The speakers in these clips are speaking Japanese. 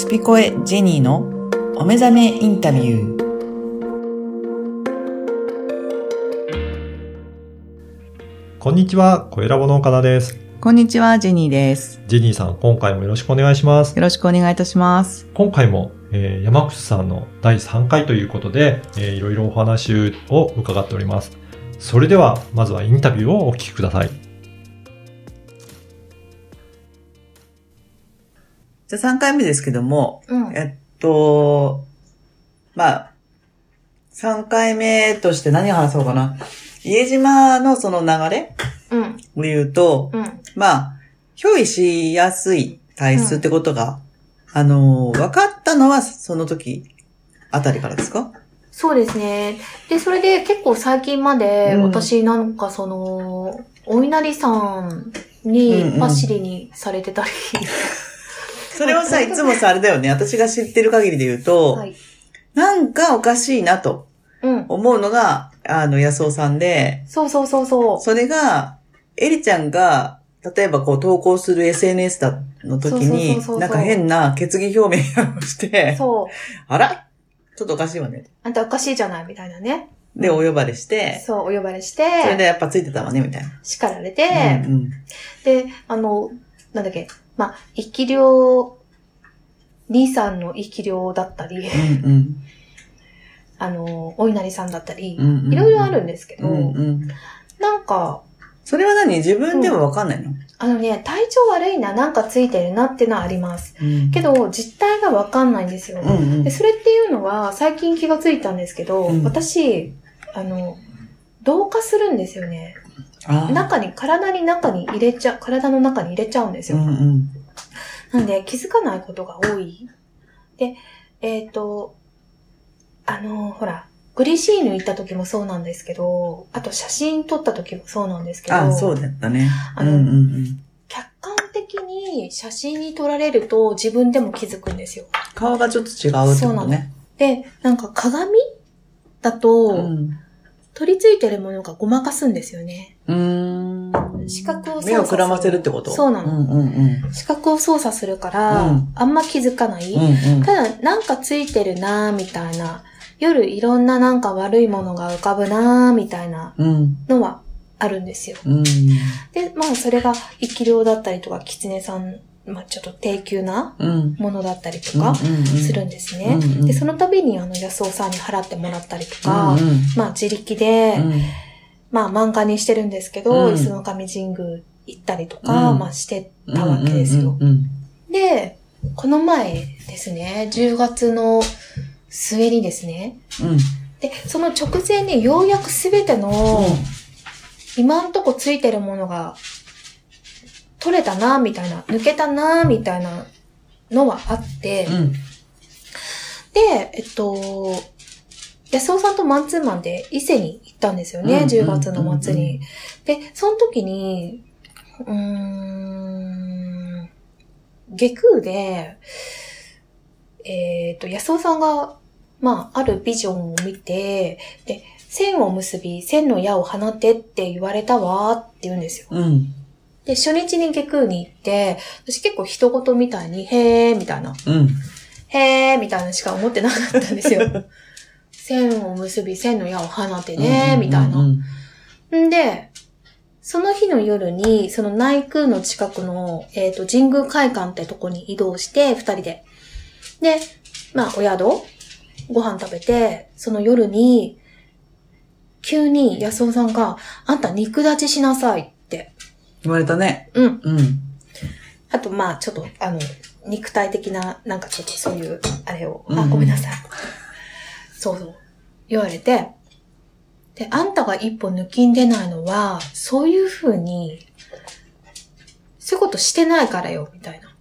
スピコエジェニーのお目覚めインタビュー。こんにちは、小ラボの岡田です。こんにちは、ジェニーです。ジェニーさん、今回もよろしくお願いします。よろしくお願いいたします。今回も、えー山口さんの第3回ということで、えーいろいろお話を伺っております。それでは、まずはインタビューをお聞きください。じゃあ3回目ですけども、うん。えっと、まあ、3回目として何話そうかな。家島のその流れうん。で言うと、うん。まあ、憑依しやすい体質ってことが、あの、分かったのはその時あたりからですか？そうですね。で、それで結構最近まで、うん私なんかその、お稲荷さんうんにうんパシリにされてたり。それをさ、いつもさ、あれだよね。私が知ってる限りで言うと、はい。なんかおかしいなとうん。思うのが、あの、安尾さんで、そうそうそうそう。それが、エリちゃんが、例えばこう投稿する SNS だの時になんか変な決議表明をして、そう。あら？ちょっとおかしいわね。あんたおかしいじゃないみたいなね。で、お呼ばれして、そう、お呼ばれしそれでて、やっぱついてたわね、みたいな。叱られて、うんうんで、あの、なんだっけ、まあ、生き量、兄さんの生き量だったり、うんうん。あの、お稲荷さんだったり、うんうん。いろいろあるんですけど、うんうん。なんか、それは何？自分でもわかんないの？あのね、体調悪いな、なんかついてるなってのはあります。うん。けど、実態がわかんないんですよ。うんうん。で、それっていうのは、最近気がついたんですけど、うん。私、あの、同化するんですよね。中に、体に中に入れちゃ、体の中に入れちゃうんですよ。うんうんなんで、気づかないことが多い。で、えっ、と、あの、ほら、グリシーヌ行った時もそうなんですけど、あと写真撮った時もそうなんですけど、あ、そうだったね。あのうんうんうん客観的に写真に撮られると自分でも気づくんですよ。顔がちょっと違うってことね。で、なんか鏡だと、うん取り付いてるものがごまかすんですよね。うーん。視覚を操作する目をくらませるってこと？そうなのうんうんうん。視覚を操作するから、うんあんま気づかない。うんうん。ただ、なんかついてるなーみたいな。夜いろんななんか悪いものが浮かぶなーみたいなうん。のはあるんですよ。うん。で、まあそれが生き量だったりとか、狐さん、まあちょっと低級なうん。ものだったりとかするんですね。で、その度にあの安尾さんに払ってもらったりとか、うんうんまあ自力で、うんまあ漫画にしてるんですけど、うん椅子の神神宮行ったりとか、うんまあしてたわけですよ。で、この前ですね、10月の末にですね、うん。で、その直前にようやくすべての、今んとこついてるものが、取れたな、みたいな、抜けたな、みたいなのはあって、うん。で、えっと、安尾さんとマンツーマンで伊勢に行ったんですよね、うん10月の末に。で、その時に、うーん、下空で、えっ、と、安尾さんが、まあ、あるビジョンを見て、で、線を結び、線の矢を放てって言われたわって言うんですよ。うん。で、初日に下空に行って、私結構人事みたいに、へーみたいな、うん。へーみたいなしか思ってなかったんですよ。線を結び、線の矢を放てね、みたいな。んで、その日の夜に、その内空の近くの、えっ、と、神宮会館ってとこに移動して、二人で。で、まあ、お宿ご飯食べて、その夜に、急に安尾さんが、あんた肉立ちしなさい。言われたね。うん。うん。あと、まあ、ちょっと、あの、肉体的な、なんかちょっとそういう、あれを、あ、うんごめんなさい。そうそう。言われて、で、あんたが一歩抜きんでないのは、そういう風に、そういうことしてないからよ、みたいな。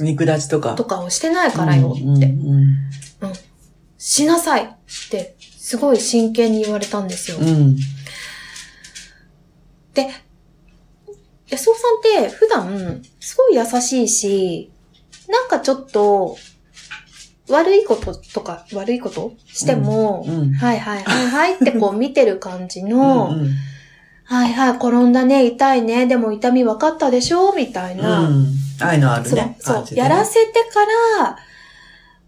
肉立ちとか。とかをしてないからよ、って。うんうんしなさいって、すごい真剣に言われたんですよ。うん。で、安尾さんって普段、すごい優しいし、なんかちょっと、悪いこととか、悪いこと？しても、うんうんはいはいはいはいってこう見てる感じの、うんうんはいはい、転んだね、痛いね、でも痛み分かったでしょ？みたいな。うん。愛のあるそうね。そう感じでねやらせてから、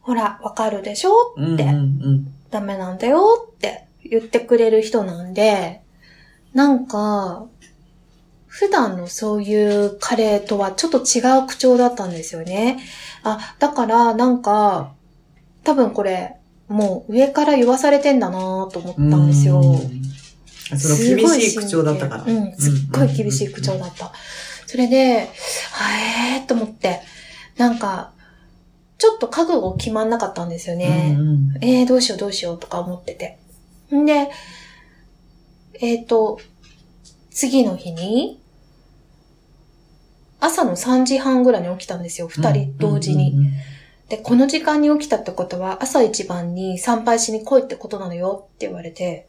ほら、わかるでしょ？うん。ってうんうんダメなんだよって言ってくれる人なんで、なんか、普段のそういう彼とはちょっと違う口調だったんですよね。あ、だからなんか、多分これ、もう上から言わされてんだなと思ったうん。んですよ。うん。その厳しい口調だったから。うん、すっごい厳しい口調だった。それで、はえーと思って、なんか、ちょっと覚悟決まんなかったんですよね。うんうんえー、どうしようどうしようとか思ってて。んで、えっ、と、次の日に、朝の3時半ぐらいに起きたんですよ。二人同時に。で、この時間に起きたってことは、朝一番に参拝しに来いってことなのよって言われて、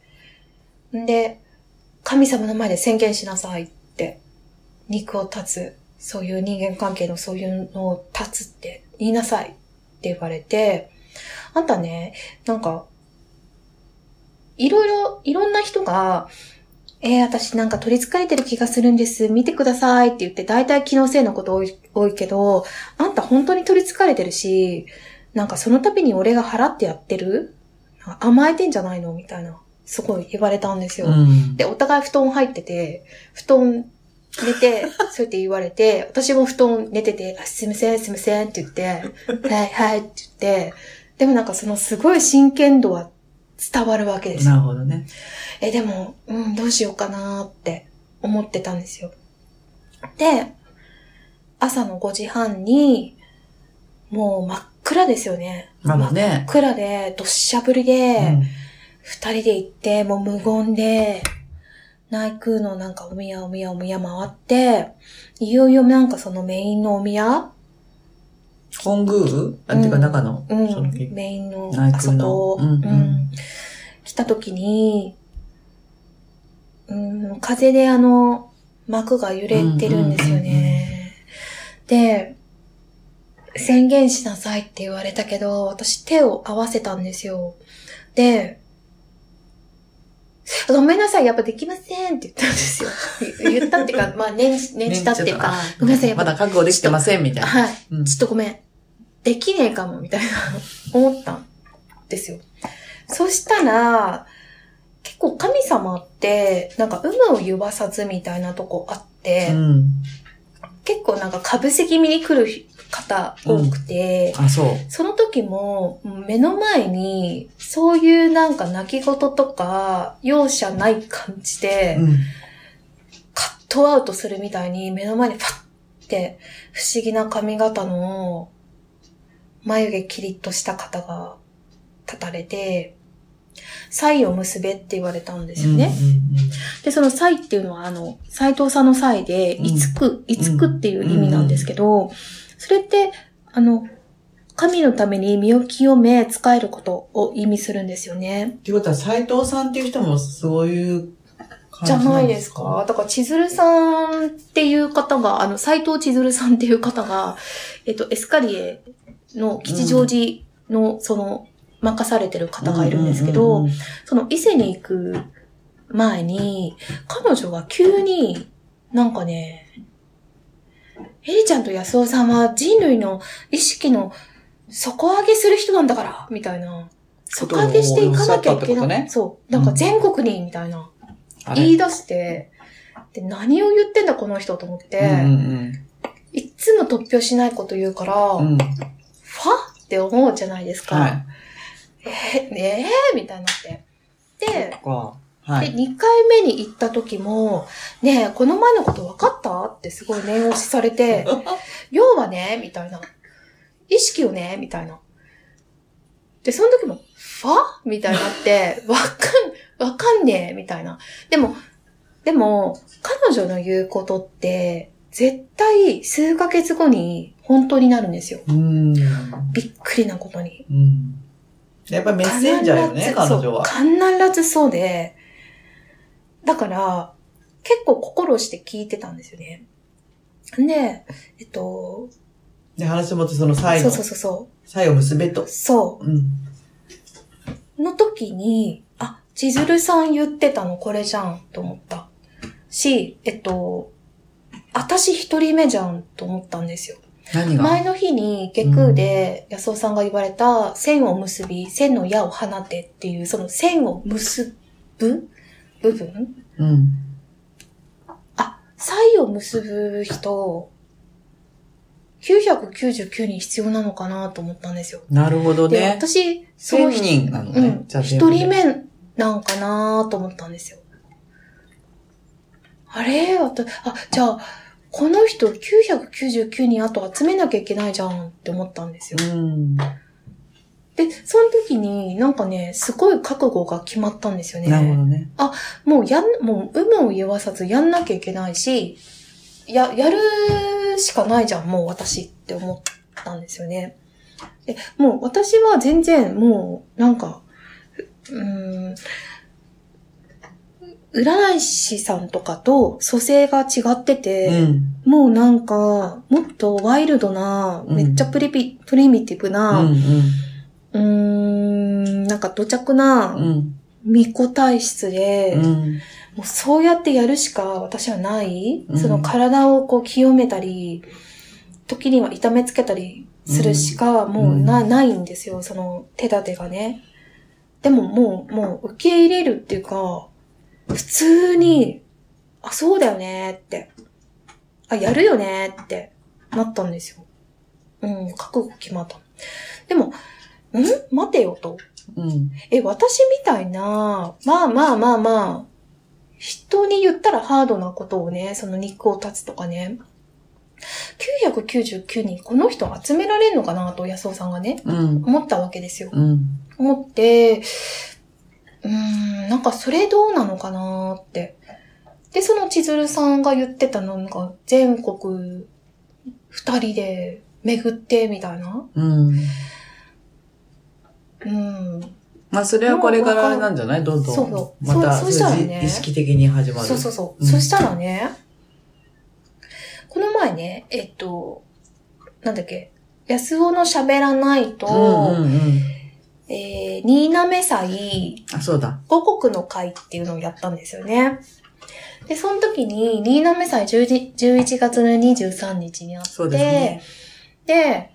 んで、神様の前で宣言しなさいって、肉を断つ、そういう人間関係のそういうのを断つって言いなさいって言われて、あんたね、なんか、いろいろ、いろんな人が、えー、私なんか取り憑かれてる気がするんです。見てくださいって言って、大体気のせいのこと多い多いけど、あんた本当に取り憑かれてるし、なんかその度に俺が払ってやってる？甘えてんじゃないの？みたいな、すごい言われたんですよ。うん。で、お互い布団入ってて、布団寝て、そうやって言われて、私も布団寝てて、あすいません、すいませんって言って、はい、はいって言って、でもなんかそのすごい真剣度は伝わるわけですよなるほどね。え、でも、うん、どうしようかなって思ってたんですよ。で、朝の5時半に、もう真っ暗ですよね。まだね真っ暗で、どっしゃ降りで、二、人で行って、もう無言で、内宮のなんかお宮お宮お宮回って、いよいよなんかそのメインのお宮本宮あ、っていうか中の、うん。その、メインの内あそうんうん。来た時に、うん、風であの、幕が揺れてるんですよね。で、宣言しなさいって言われたけど、私手を合わせたんですよ。で、ごめんなさい、やっぱできませんって言ったんですよ。言ったっていうか、まあ念じ、念じたっていうか、ごめんなさい、やっぱまだ覚悟できてません、みたいな。はい。うんちょっとごめん。できねえかも、みたいな、思ったんですよ。そしたら、結構神様って、なんか有無を言わさずみたいなとこあって、うん。結構なんか被せ気味に来る方多くて、あ、そう。その時も目の前にそういうなんか泣き言とか容赦ない感じで、うん。カットアウトするみたいに目の前にパッて不思議な髪型の眉毛キリッとした方が立たれて、イを結べって言われたんですよね。で、そのイっていうのはあの、斎藤さんのイで、うんいつく、いつくっていう意味なんですけど、それって、あの、神のために身を清め、使えることを意味するんですよね。っていうことは、斎藤さんっていう人もそういう感じゃじないですか？だから、千鶴さんっていう方が、あの、斎藤千鶴さんっていう方が、えっと、エスカリエの吉祥寺の、その、任されてる方がいるんですけど、その伊勢に行く前に、彼女が急に、なんかね、エリちゃんと安尾さんは人類の意識の底上げする人なんだから、みたいな。底上げしていかなきゃいけない。ねそう。なんか全国に、みたいな。あれ言い出して、で、何を言ってんだこの人と思って、うんいっつも突拍しないこと言うから、うんうん。ファって思うじゃないですか。はい。えー、ねえみたいになって。で、か。はで、い。2回目に行った時も、ねえ、この前のこと分かった？ってすごい念押しされて、要はね、みたいな。意識をね、みたいな。で、その時も、ファ？みたいになって、わかん、わかんねえ、みたいな。でも、でも、彼女の言うことって、絶対数ヶ月後に本当になるんですよ。うん。びっくりなことに。うん。やっぱりメッセンジャーよね、必ず彼女は。必ずそうで、だから、結構心して聞いてたんですよね。で、えっと、で、話もってその際のそうそう、そうそ際を結べとう。。そうん。う。の時に、あ、千鶴さん言ってたのこれじゃんと思った。し、えっと、私一人目じゃんと思ったんですよ。何が？前の日に下空で安尾さんが言われた線を結び、線の矢を放てっていう、その線を結ぶ部分？うん。あ、際を結ぶ人、999人必要なのかなと思ったんですよ。なるほどで、ね。私、その1000人なのね。うん、じゃあ一人目なんかなと思ったんですよ。あれ？あ、じゃあ、この人999人あと集めなきゃいけないじゃんって思ったんですよ。うん。で、その時になんかね、すごい覚悟が決まったんですよね。なるほどね。もうやん、もう有無を言わさずやんなきゃいけないし、や、やるしかないじゃん、もう私って思ったんですよね。で、もう私は全然もうなんか、うーん、占い師さんとかと蘇生が違ってて、うん。もうなんか、もっとワイルドな、うんめっちゃプリピ、プリミティブうな、ん。うーん、なんか土着なうん。うん。巫女体質で、うん。もうそうやってやるしか私はない。うんその体をこう清めたり、時には痛めつけたりするしかもうな,、ないんですよ、その手立てがね。でももう、もう受け入れるっていうか、普通に、あ、そうだよねって。あ、やるよねってなったんですよ。うん、覚悟決まった。でも、ん待てよと。うん。え、私みたいな、まあまあまあまあ、人に言ったらハードなことをね、その肉を断つとかね、999人この人集められるのかなと安尾さんがね、うん。思ったわけですよ。うん。思って、うーん、なんかそれどうなのかなって。で、その千鶴さんが言ってたのが、全国二人で巡ってみたいな。うん。うん。まあ、それはこれからなんじゃない？どんどん。そうそうまた、そうそうしたらね意識的に始まる。そうそうそう。うんそしたらね、この前ね、えっと、なんだっけ、安尾の喋らないと、うんうんうん。えー、新滑祭あ、そうだ。五国の会っていうのをやったんですよね。で、その時に、新滑祭10 11月の23日にあって、そうですね。で、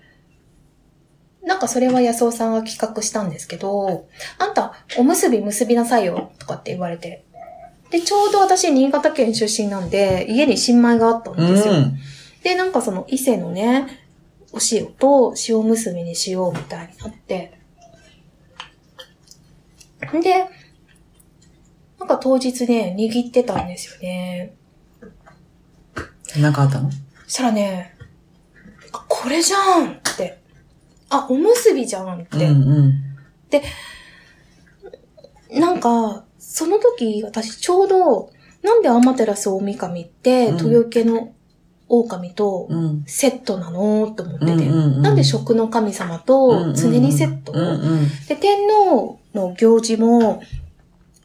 なんかそれは安尾さんが企画したんですけど、あんた、おむすび結びなさいよ、とかって言われて。で、ちょうど私、新潟県出身なんで、家に新米があったんですよ。うん。で、なんかその伊勢のね、お塩と塩結びにしようみたいになって。で、なんか当日ね、握ってたんですよね。なんかあったの？そしたらね、あ、これじゃん。あ、おむすびじゃんって。うんうん。なんか、その時、私ちょうど、なんでアマテラスオオミカミって、うん豊受の狼とうん。セットなのと思ってて、うんうんうんなんで食の神様と常にセット、うんうん。で、天皇の行事も、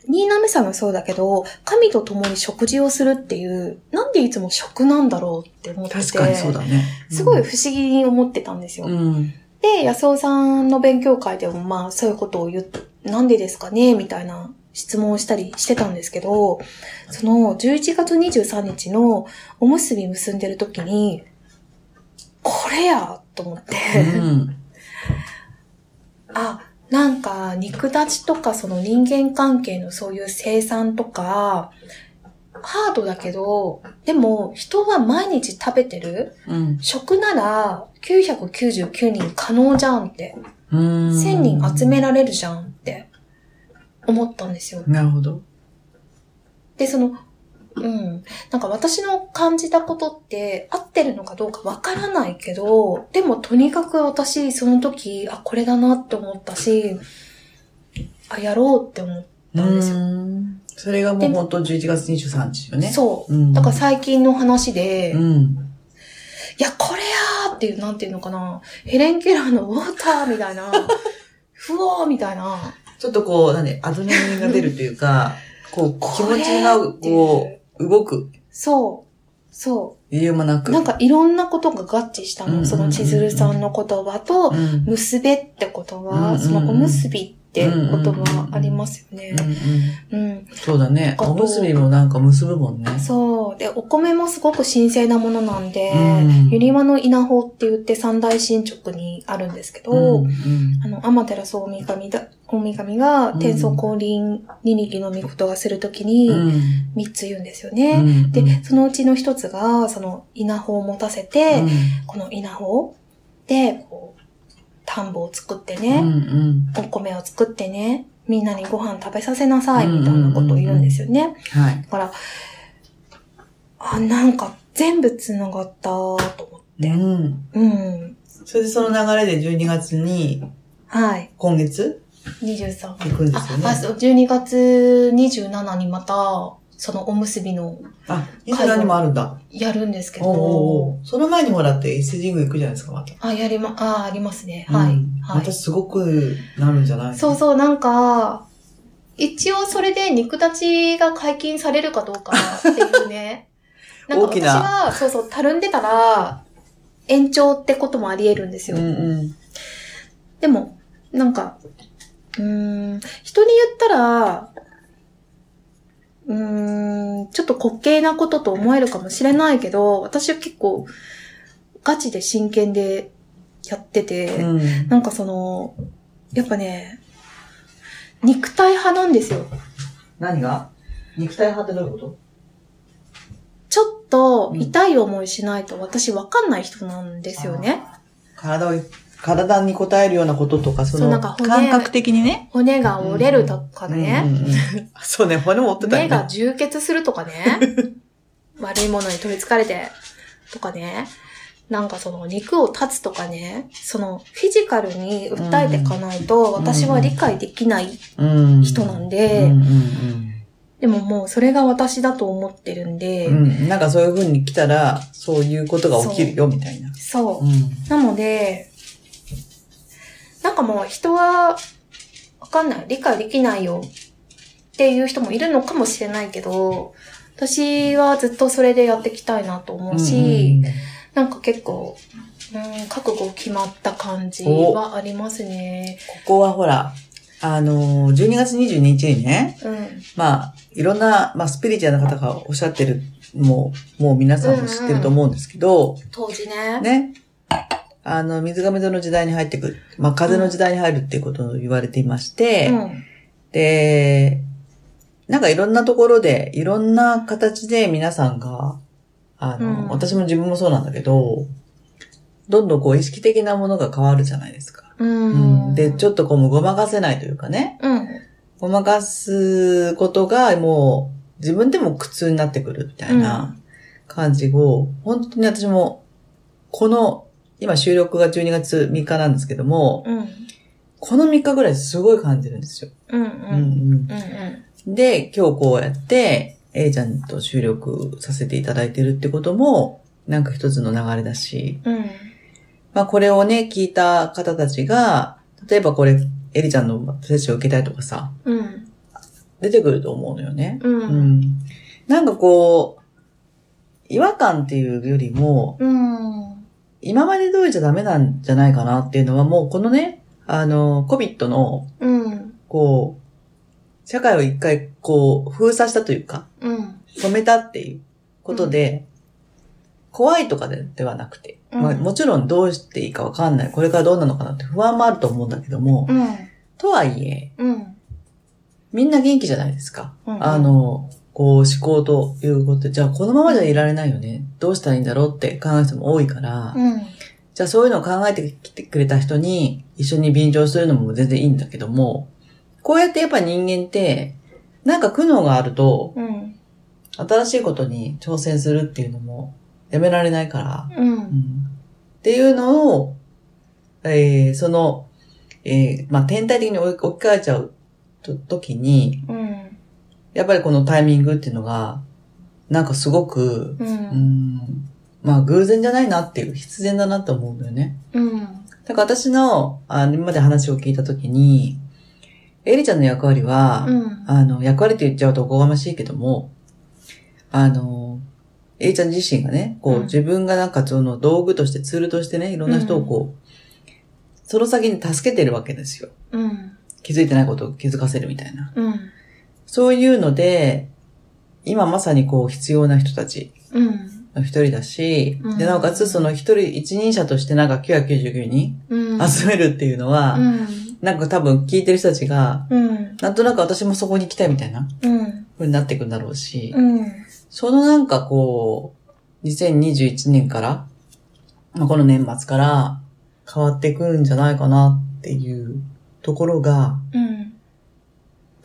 新滑さんもそうだけど、神と共に食事をするっていう、なんでいつも食なんだろうって思ってて。確かにそうだね。すごい不思議に思ってたんですよ。うん。で、安尾さんの勉強会でもまあそういうことを言っなんでですかねみたいな質問をしたりしてたんですけど、その11月23日のおむすび結んでる時に、これやと思って、うん。あ、なんか肉立ちとかその人間関係のそういう生産とか、ハードだけど、でも人は毎日食べてる？うん。食なら999人可能じゃんって。うん。1000人集められるじゃんって思ったんですよ。なるほど。で、その、うん。なんか私の感じたことって合ってるのかどうかわからないけど、でもとにかく私その時、あ、これだなって思ったし、あ、やろうって思ったんですよ。うん。それがもう本当11月23日よね。そう。うん。だから最近の話で、いうん。や、これやーっていう、なんていうのかな、ヘレン・ケラーのウォーターみたいな、ふわーみたいな、ちょっとこう、なんで、アドレナリンが出るというか、こう、気持ちが、こう、動くそう、そ理由もなう。く。なんかいろんなことが合致したの。その千鶴さんの言葉と、うん、結べって言葉、そのおむすびって言葉ありますよねうん。うん。うん。そうだね。おむすびもなんか結ぶもんね。そう。で、お米もすごく神聖なものなんで、うんユニマの稲穂って言って三大神直にあるんですけど、うんうんあの、アマテラス大神だ、大神がうん天孫降臨二力の御事がするときにうん三つ言うんですよね。うんで、そのうちの一つが、その稲穂を持たせて、うんこの稲穂で、こう、田んぼを作ってうんね、うんお米を作ってね、みんなにご飯食べさせなさい、みたいなことを言うんですよね。はい。だから、あ、なんか全部繋がったと思って。うん。うん。それでその流れで12月に、はい。今月？23。行くんですよねあ、あそう、12月27にまた、そのおむすびの、あ、27にもあるんだ。やるんですけど、おうその前にもらって S 神宮行くじゃないですか、また。あ、やりま、あ、ありますね。はい。うんはいまた。すごくなるんじゃない？そうそう、なんか、一応それで肉立ちが解禁されるかどうかっていうね。なんか私は、そうそう、たるんでたら、延長ってこともあり得るんですよ。うんうん。でも、なんか、うーん、人に言ったら、うちょっと滑稽なことと思えるかもしれないけど、私は結構、ガチで真剣でやってて、うん。なんかその、やっぱね、肉体派なんですよ。何が？肉体派ってどういうこと？ちょっと痛い思いしないと私わかんない人なんですよね。体を、体に応えるようなこととか、その感覚的にね。骨が折れるとかね、うんうんうんそうね、骨も折ってたよ目がね。充血するとかね、悪いものに取り憑かれて、とかね、なんかその肉を断つとかね、そのフィジカルに訴えていかないと私は理解できないうん人なんで、でももうそれが私だと思ってるんで、うんうん。なんかそういう風に来たら、そういうことが起きるよ、みたいな。そうう。ん。なので、かもう人は、わかんない。理解できないよっていう人もいるのかもしれないけど、私はずっとそれでやっていきたいなと思うし、なんか結構、うん、覚悟決まった感じはありますね。ここはほら、あのー、12月22日にね、うん。まあ、いろんな、まあ、スピリチュアルな方がおっしゃってる、もう、もう皆さんも知ってると思うんですけど、当時ね。ね。あの、水亀座の時代に入ってくる。まあ、風の時代に入るっていうことを言われていまして、うん。で、なんかいろんなところで、いろんな形で皆さんが、あの、うん私も自分もそうなんだけど、どんどんこう意識的なものが変わるじゃないですか。うん。で、ちょっとこうごまかせないというかね、うん。ごまかすことがもう自分でも苦痛になってくるみたいな感じを、本当に私も、この、今収録が12月3日なんですけども、うん。この3日ぐらいすごい感じるんですよ。うん。うん。うんうんうん。うん。で、今日こうやって、A ちゃんと収録させていただいてるってことも、なんか一つの流れだし、うん。まあこれをね、聞いた方たちが、例えばこれ、エリちゃんのセッションを受けたいとかさ、うん。出てくると思うのよね。う。うんん。なんかこう、違和感っていうよりも、うん。今まで通りじゃダメなんじゃないかなっていうのはもうこのね、あの、COVID の、うん。こう、社会を一回こう、封鎖したというか、うん。止めたっていうことで、怖いとかでではなくて、まあ、うんもちろんどうしていいかわかんない。これからどうなのかなって不安もあると思うんだけども、うん。とはいえ、うん。みんな元気じゃないですか。うんあの、こう思考ということで、じゃあこのままじゃいられないよね。どうしたらいいんだろうって考える人も多いから、うん。じゃあそういうのを考えてきてくれた人に一緒に便乗するのも全然いいんだけども、こうやってやっぱ人間って、なんか苦悩があると、うん。新しいことに挑戦するっていうのもやめられないから、うん。うんっていうのを、えーその、えーまあ、天体的に置き換えちゃうと時に、うん。やっぱりこのタイミングっていうのが、なんかすごく、う。うんん、まあ偶然じゃないなっていう、必然だなって思うんだよね。うん。だから私の、あ今まで話を聞いた時に、エリちゃんの役割は、うん。あの、役割って言っちゃうとおこがましいけども、あの、エイちゃん自身がね、こう、うん自分がなんかその道具として、ツールとしてね、いろんな人をこう、その先に助けてるわけですよ。うん。気づいてないことを気づかせるみたいな。うん。そういうので、今まさにこう必要な人たちうん。の一人だし、うんで、なおかつその一人、一人者としてなんか999人うん。集めるっていうのは、うん。なんか多分聞いてる人たちが、うん。なんとなく私もそこに行きたいみたいなうん。風になっていくんだろうし、うん。そのなんかこう、2021年から、まあ、この年末から変わっていくんじゃないかなっていうところがうん。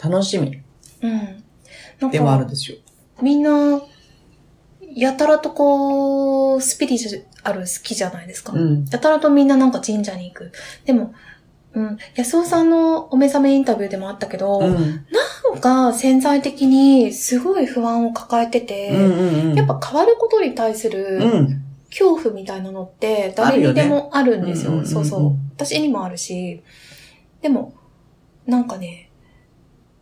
楽しみうん。でもあるんか、ですよ。みんな、やたらとこう、スピリチュアル好きじゃないですか。うん。やたらとみんななんか神社に行く。でも、うん、安尾さんのお目覚めインタビューでもあったけど、うん。なんか潜在的にすごい不安を抱えてて、うんうんうん。やっぱ変わることに対するうん。恐怖みたいなのって誰にでもあるんですよ。よねそうそう。私にもあるし、でも、なんかね、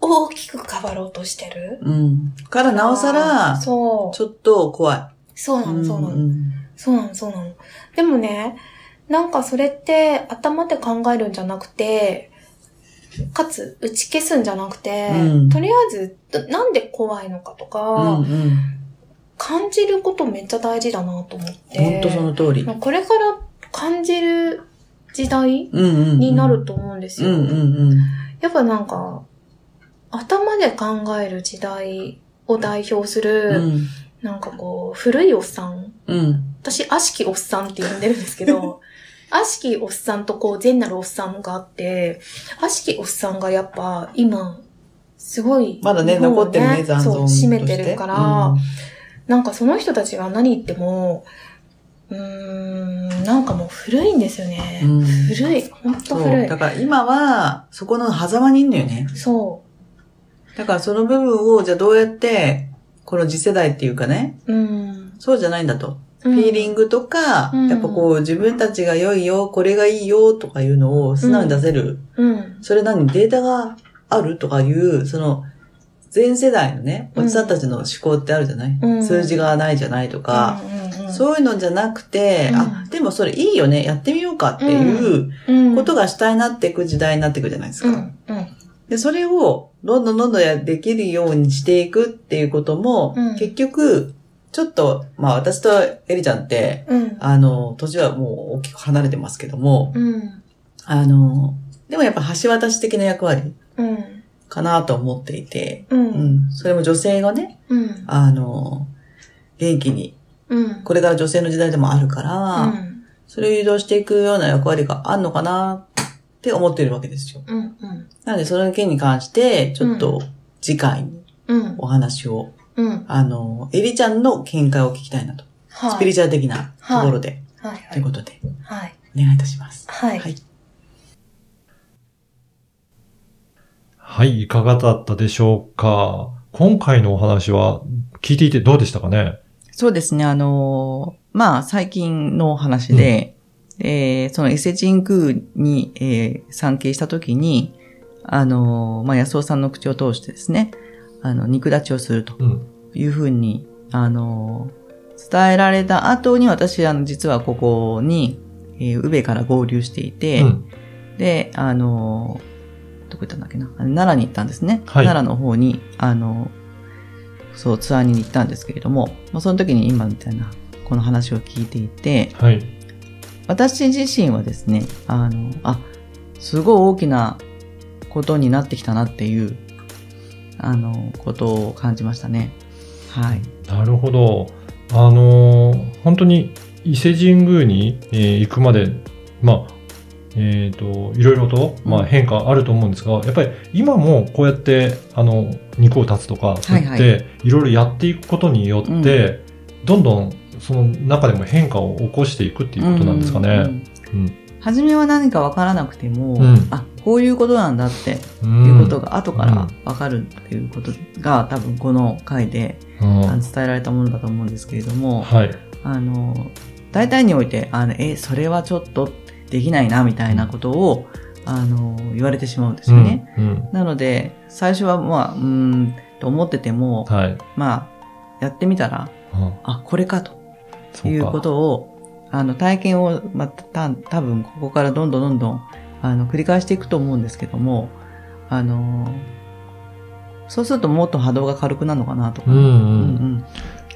大きく変わろうとしてる？うん。からなおさら、ちそう。ょっと怖い。そうなの、そうなの。んそうなの、そうなの。でもね、なんかそれって頭で考えるんじゃなくて、かつ打ち消すんじゃなくて、うんとりあえずどなんで怖いのかとか、うんうん。感じることめっちゃ大事だなと思って。ほんとその通り。これから感じる時代。になると思うんですよ。やっぱなんか、頭で考える時代を代表すうる、ん。なんかこう、古いおっさんうん。私、悪しきおっさんって呼んでるんですけど、悪しきおっさんとこう、善なるおっさんがあって、悪しきおっさんがやっぱ今、すごい、まだね、残ってるね、残存そう、として。占めてるから、なんかその人たちが何言っても、うーん、なんかもう古いんですよね。うん。うん古い。ほんと。古いだ。から今は、そこの狭間にいんのよね。そだからその部分を、じゃあどうやって、この次世代っていうかね、う。うん。そうじゃないんだと。フフィーリングとか、うんやっぱこう自分たちが良いよ、これがいいよとかいうのを素直に出せる。うん。それ何データがあるとかいう、その、前世代のね、うんおじさんたちの思考ってあるじゃない、うん数字がないじゃないとか、そういうのじゃなくて、うんあ、でもそれいいよね、やってみようかっていううんことが主体になっていく時代になっていくじゃないですか。で、それをどんどんどんどんやできるようにしていくっていうことも、うん結局、ちょっと、まあ私とエリちゃんって、うん。あの、年はもう大きく離れてますけども、うん。あの、でもやっぱ橋渡し的な役割うん。かなと思っていて、う。うんん。それも女性がね、うん。あの、元気に、うん。これから女性の時代でもあるから、うん。それを誘導していくような役割があるのかなって思っているわけですよ。うん。うん。なので、その件に関して、ちょっと次回にうん。お話を、うん。あの、エリちゃんの見解を聞きたいなと。はい。スピリチュアル的なところで、はい。ということで、はい。お願いいたします。はい。はい。はい、いかがだったでしょうか今回のお話は聞いていてどうでしたかね？そうですね、あのーまあ、最近の話で、えーその伊勢神宮に、えー参詣したときに、あのーまあ、安尾さんの口を通してですね、あの、肉立ちをするとうん。いうふうに、あのー伝えられた後に私、あの、実はここに、えー宇部から合流していて、うん。で、あのーどこ行ったんだっけな？奈良に行ったんですね。はい奈良の方に、あのそう、ツアーに行ったんですけれども、まあ、その時に今みたいな、この話を聞いていて、はい。私自身はですね、あの、あ、すごい大きなことになってきたなっていう、あの、ことを感じましたね。はい。なるほど。あのー本当に伊勢神宮に、えー行くまで、まあ、えっ、と、いろいろと、まあ、うん変化あると思うんですが、やっぱり今もこうやって、あの、肉を断つとか、そうやっはいて、いろいろやっていくことによって、どんどんその中でも変化を起こしていくっていうことなんですかうんね。うん初めは何かわからなくても、うんあ、こういうことなんだってうん。いうことが後からわかるっていうことが多分この回でうん伝えられたものだと思うんですけれども、はい。あの、大体において、あの、え、それはちょっとできないな、みたいなことを、あの、言われてしまうんですよね。うん。うんなので、最初はまあ、うーん、と思ってても、はい。まあ、やってみたら、うんあ、これかということを、あの、体験を、また、た多分ここからどんどんどんどん、あの、繰り返していくと思うんですけども、あの、そうするともっと波動が軽くなるのかなとか。うんうんうんうん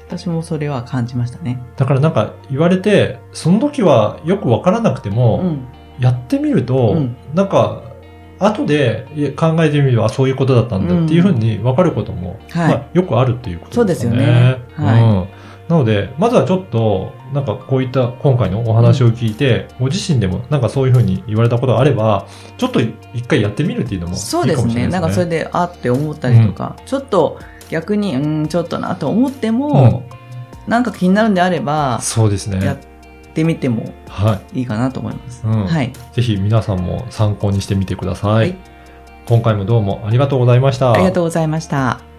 私もそれは感じましたね。だからなんか言われて、その時はよくわからなくても、うん。やってみると、うんなんか、後で考えてみればあそういうことだったんだっていうふうに分かることも、はいまあ、よくあるっていうことですよね。そうですよねはいうん。なので、まずはちょっと、なんかこういった今回のお話を聞いて、ご自身でもなんかそういうふうに言われたことがあれば、ちょっと一回やってみるっていうのもいいかそうですね。もしれないですね。なんかそれで、あって思ったりとか、ちょっと逆に、うん、ちょっとなと思っても、なんか気になるんであれば、そうですね。やってみてもはいいかなと思います。うんはい。い。ぜひ皆さんも参考にしてみてください。はい今回もどうもありがとうございました。ありがとうございました。